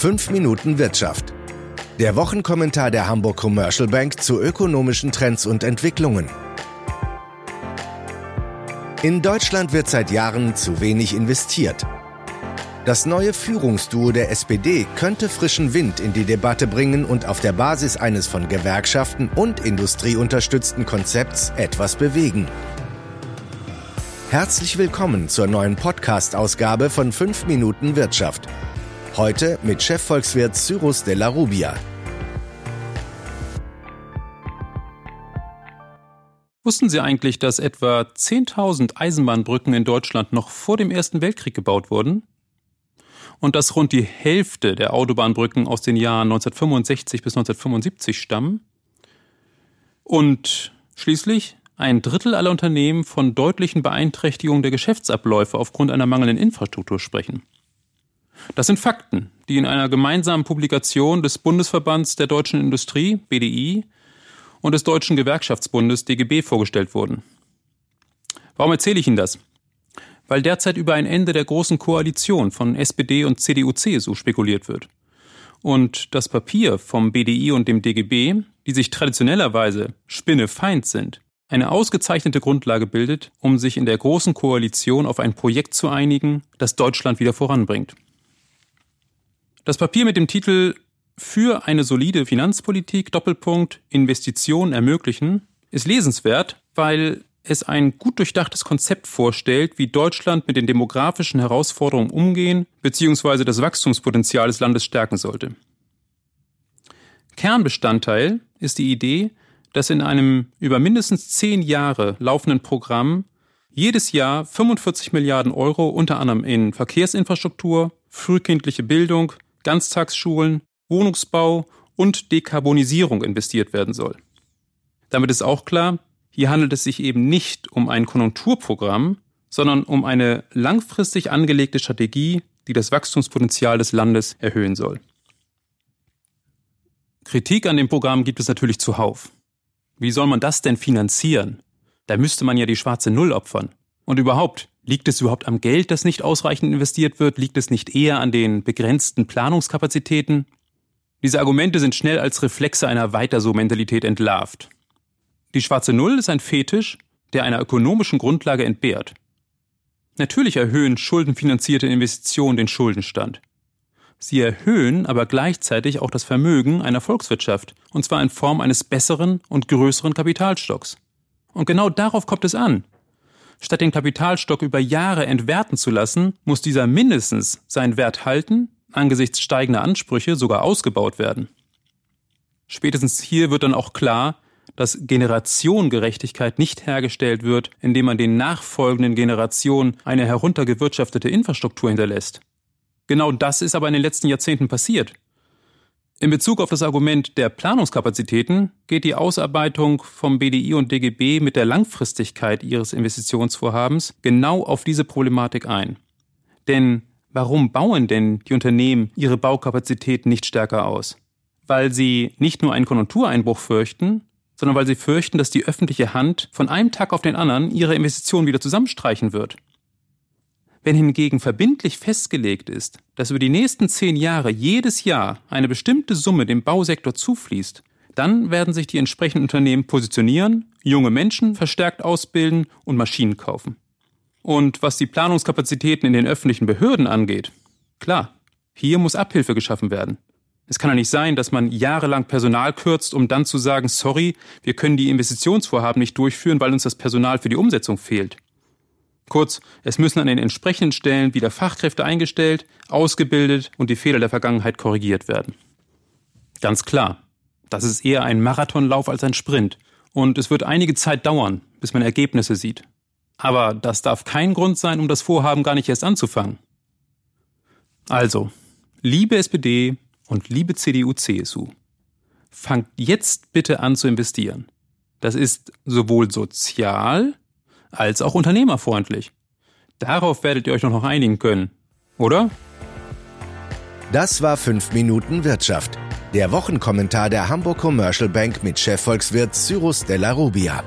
5 Minuten Wirtschaft. Der Wochenkommentar der Hamburg Commercial Bank zu ökonomischen Trends und Entwicklungen. In Deutschland wird seit Jahren zu wenig investiert. Das neue Führungsduo der SPD könnte frischen Wind in die Debatte bringen und auf der Basis eines von Gewerkschaften und Industrie unterstützten Konzepts etwas bewegen. Herzlich willkommen zur neuen Podcast-Ausgabe von 5 Minuten Wirtschaft. Heute mit Chefvolkswirt Cyrus de la Rubia. Wussten Sie eigentlich, dass etwa 10.000 Eisenbahnbrücken in Deutschland noch vor dem Ersten Weltkrieg gebaut wurden? und dass rund die Hälfte der Autobahnbrücken aus den Jahren 1965 bis 1975 stammen. Und schließlich ein Drittel aller Unternehmen von deutlichen Beeinträchtigungen der Geschäftsabläufe aufgrund einer mangelnden Infrastruktur sprechen. Das sind Fakten, die in einer gemeinsamen Publikation des Bundesverbands der deutschen Industrie, BDI, und des Deutschen Gewerkschaftsbundes, DGB, vorgestellt wurden. Warum erzähle ich Ihnen das? weil derzeit über ein Ende der großen Koalition von SPD und CDU-CSU spekuliert wird. Und das Papier vom BDI und dem DGB, die sich traditionellerweise spinnefeind sind, eine ausgezeichnete Grundlage bildet, um sich in der großen Koalition auf ein Projekt zu einigen, das Deutschland wieder voranbringt. Das Papier mit dem Titel Für eine solide Finanzpolitik Doppelpunkt Investitionen ermöglichen ist lesenswert, weil es ein gut durchdachtes Konzept vorstellt, wie Deutschland mit den demografischen Herausforderungen umgehen bzw. das Wachstumspotenzial des Landes stärken sollte. Kernbestandteil ist die Idee, dass in einem über mindestens zehn Jahre laufenden Programm jedes Jahr 45 Milliarden Euro unter anderem in Verkehrsinfrastruktur, frühkindliche Bildung, Ganztagsschulen, Wohnungsbau und Dekarbonisierung investiert werden soll. Damit ist auch klar, hier handelt es sich eben nicht um ein Konjunkturprogramm, sondern um eine langfristig angelegte Strategie, die das Wachstumspotenzial des Landes erhöhen soll. Kritik an dem Programm gibt es natürlich zuhauf. Wie soll man das denn finanzieren? Da müsste man ja die schwarze Null opfern. Und überhaupt, liegt es überhaupt am Geld, das nicht ausreichend investiert wird? Liegt es nicht eher an den begrenzten Planungskapazitäten? Diese Argumente sind schnell als Reflexe einer Weiter-so-Mentalität entlarvt. Die schwarze Null ist ein Fetisch, der einer ökonomischen Grundlage entbehrt. Natürlich erhöhen schuldenfinanzierte Investitionen den Schuldenstand. Sie erhöhen aber gleichzeitig auch das Vermögen einer Volkswirtschaft, und zwar in Form eines besseren und größeren Kapitalstocks. Und genau darauf kommt es an. Statt den Kapitalstock über Jahre entwerten zu lassen, muss dieser mindestens seinen Wert halten, angesichts steigender Ansprüche sogar ausgebaut werden. Spätestens hier wird dann auch klar, dass Generationengerechtigkeit nicht hergestellt wird, indem man den nachfolgenden Generationen eine heruntergewirtschaftete Infrastruktur hinterlässt. Genau das ist aber in den letzten Jahrzehnten passiert. In Bezug auf das Argument der Planungskapazitäten geht die Ausarbeitung vom BDI und DGB mit der Langfristigkeit ihres Investitionsvorhabens genau auf diese Problematik ein. Denn warum bauen denn die Unternehmen ihre Baukapazitäten nicht stärker aus? Weil sie nicht nur einen Konjunktureinbruch fürchten, sondern weil sie fürchten, dass die öffentliche Hand von einem Tag auf den anderen ihre Investitionen wieder zusammenstreichen wird. Wenn hingegen verbindlich festgelegt ist, dass über die nächsten zehn Jahre jedes Jahr eine bestimmte Summe dem Bausektor zufließt, dann werden sich die entsprechenden Unternehmen positionieren, junge Menschen verstärkt ausbilden und Maschinen kaufen. Und was die Planungskapazitäten in den öffentlichen Behörden angeht, klar, hier muss Abhilfe geschaffen werden. Es kann ja nicht sein, dass man jahrelang Personal kürzt, um dann zu sagen, sorry, wir können die Investitionsvorhaben nicht durchführen, weil uns das Personal für die Umsetzung fehlt. Kurz, es müssen an den entsprechenden Stellen wieder Fachkräfte eingestellt, ausgebildet und die Fehler der Vergangenheit korrigiert werden. Ganz klar, das ist eher ein Marathonlauf als ein Sprint. Und es wird einige Zeit dauern, bis man Ergebnisse sieht. Aber das darf kein Grund sein, um das Vorhaben gar nicht erst anzufangen. Also, liebe SPD, und liebe CDU, CSU, fangt jetzt bitte an zu investieren. Das ist sowohl sozial als auch unternehmerfreundlich. Darauf werdet ihr euch noch einigen können, oder? Das war 5 Minuten Wirtschaft. Der Wochenkommentar der Hamburg Commercial Bank mit Chefvolkswirt Cyrus Della Rubia.